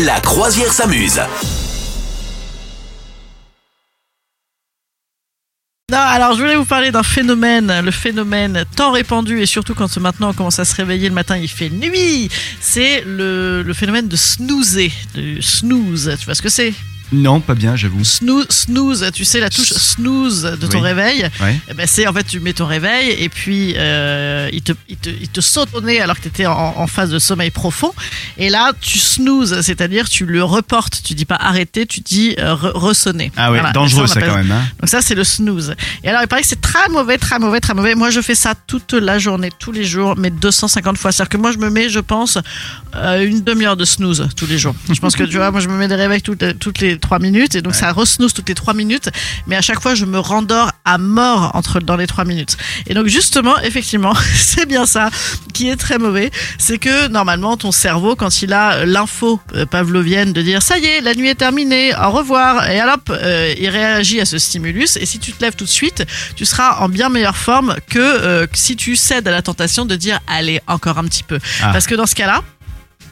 La croisière s'amuse. Non, alors je voulais vous parler d'un phénomène, le phénomène tant répandu et surtout quand maintenant on commence à se réveiller le matin, il fait nuit. C'est le, le phénomène de snoozer, de snooze. Tu vois ce que c'est? Non, pas bien, j'avoue. Snooze, snooze, tu sais la touche snooze de ton Oui. réveil. Ouais. Eh ben, c'est en fait tu mets ton réveil et puis euh, il, te, il, te, il te saute au nez alors que tu étais en, en phase de sommeil profond et là tu snooze, c'est-à-dire tu le reportes, tu dis pas arrêter, tu dis euh, re- ressonner. Ah ouais, Voilà. dangereux ça quand même. Hein. donc ça, c'est le snooze. Et alors, il paraît que c'est très mauvais, très mauvais, très mauvais. Moi, je fais ça toute la journée, tous les jours, mais 250 fois. C'est-à-dire que moi, je me mets, je pense, euh, une demi-heure de snooze tous les jours. Je pense que, tu vois, moi, je me mets des réveils toutes, toutes les 3 minutes, et donc ça re-snooze toutes les 3 minutes, mais à chaque fois, je me rendors à mort entre, dans les 3 minutes. Et donc, justement, effectivement, c'est bien ça qui est très mauvais. C'est que, normalement, ton cerveau, quand il a l'info euh, pavlovienne de dire, ça y est, la nuit est terminée, au revoir, et alors, euh, il réagit à ce stimulus, et si tu te lèves tout de suite, tu seras en bien meilleure forme que euh, si tu cèdes à la tentation de dire, allez, encore un petit peu. Ah. Parce que dans ce cas-là,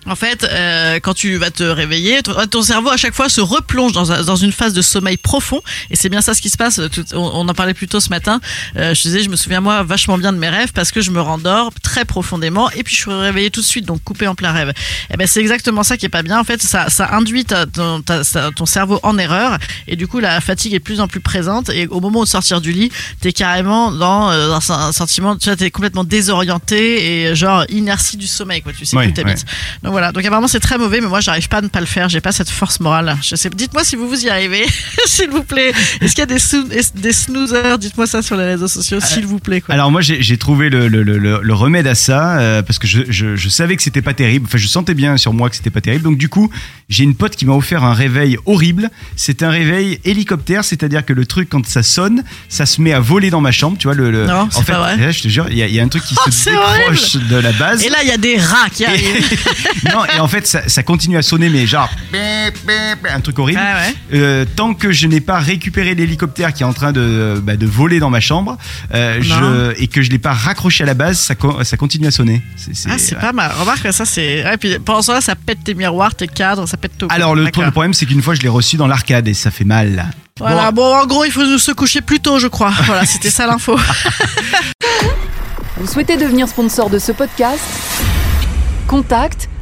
en fait, euh, quand tu vas te réveiller, ton, ton cerveau à chaque fois se replonge dans, un- dans une phase de sommeil profond, et c'est bien ça ce qui se passe. Tout- on, on en parlait plus tôt ce matin. Euh, je disais, je me souviens moi vachement bien de mes rêves parce que je me rendors très profondément, et puis je suis réveillée tout de suite, donc coupé en plein rêve. Et ben c'est exactement ça qui est pas bien. En fait, ça, ça induit ta- ton, ta- sa- ton cerveau en erreur, et du coup la fatigue est de plus en plus présente. Et au moment de sortir du lit, t'es carrément dans, euh, dans un sentiment, tu vois, t'es complètement désorienté et genre inertie du sommeil, quoi. Tu sais plus où t'habites. Donc voilà, donc apparemment c'est très mauvais, mais moi j'arrive pas à ne pas le faire, j'ai pas cette force morale. Je sais, dites-moi si vous vous y arrivez, s'il vous plaît. Est-ce qu'il y a des, soo- des snoozers? Dites-moi ça sur les réseaux sociaux, s'il vous plaît. Quoi. Alors moi j'ai trouvé le, le, le, le- remède à ça euh, parce que je, je, je savais que c'était pas terrible. Enfin je sentais bien sur moi que c'était pas terrible. Donc du coup j'ai une pote qui m'a offert un réveil horrible. C'est un réveil hélicoptère, c'est-à-dire que le truc quand ça sonne, ça se met à voler dans ma chambre. Tu vois le. le- Non, en fait, pas vrai. là, je te jure, il y, a- il y a un truc qui Oh, se décroche de la base. Et là, il y a des rats qui arrivent. non et en fait ça, ça continue à sonner mais genre un truc horrible. Ah ouais. Euh, tant que je n'ai pas récupéré l'hélicoptère qui est en train de, bah, de voler dans ma chambre euh, je, et que je l'ai pas raccroché à la base, ça, co- ça continue à sonner. C'est- c'est- Ah, c'est ouais. pas mal. Remarque que ça, c'est. Ouais, puis pendant ce temps-là, ça pète tes miroirs, tes cadres, ça pète tout. Alors le, le problème c'est qu'une fois je l'ai reçu dans l'arcade et ça fait mal. Voilà, bon, en gros, il faut se coucher plus tôt, je crois. Voilà, c'était ça l'info. Vous souhaitez devenir sponsor de ce podcast? Contact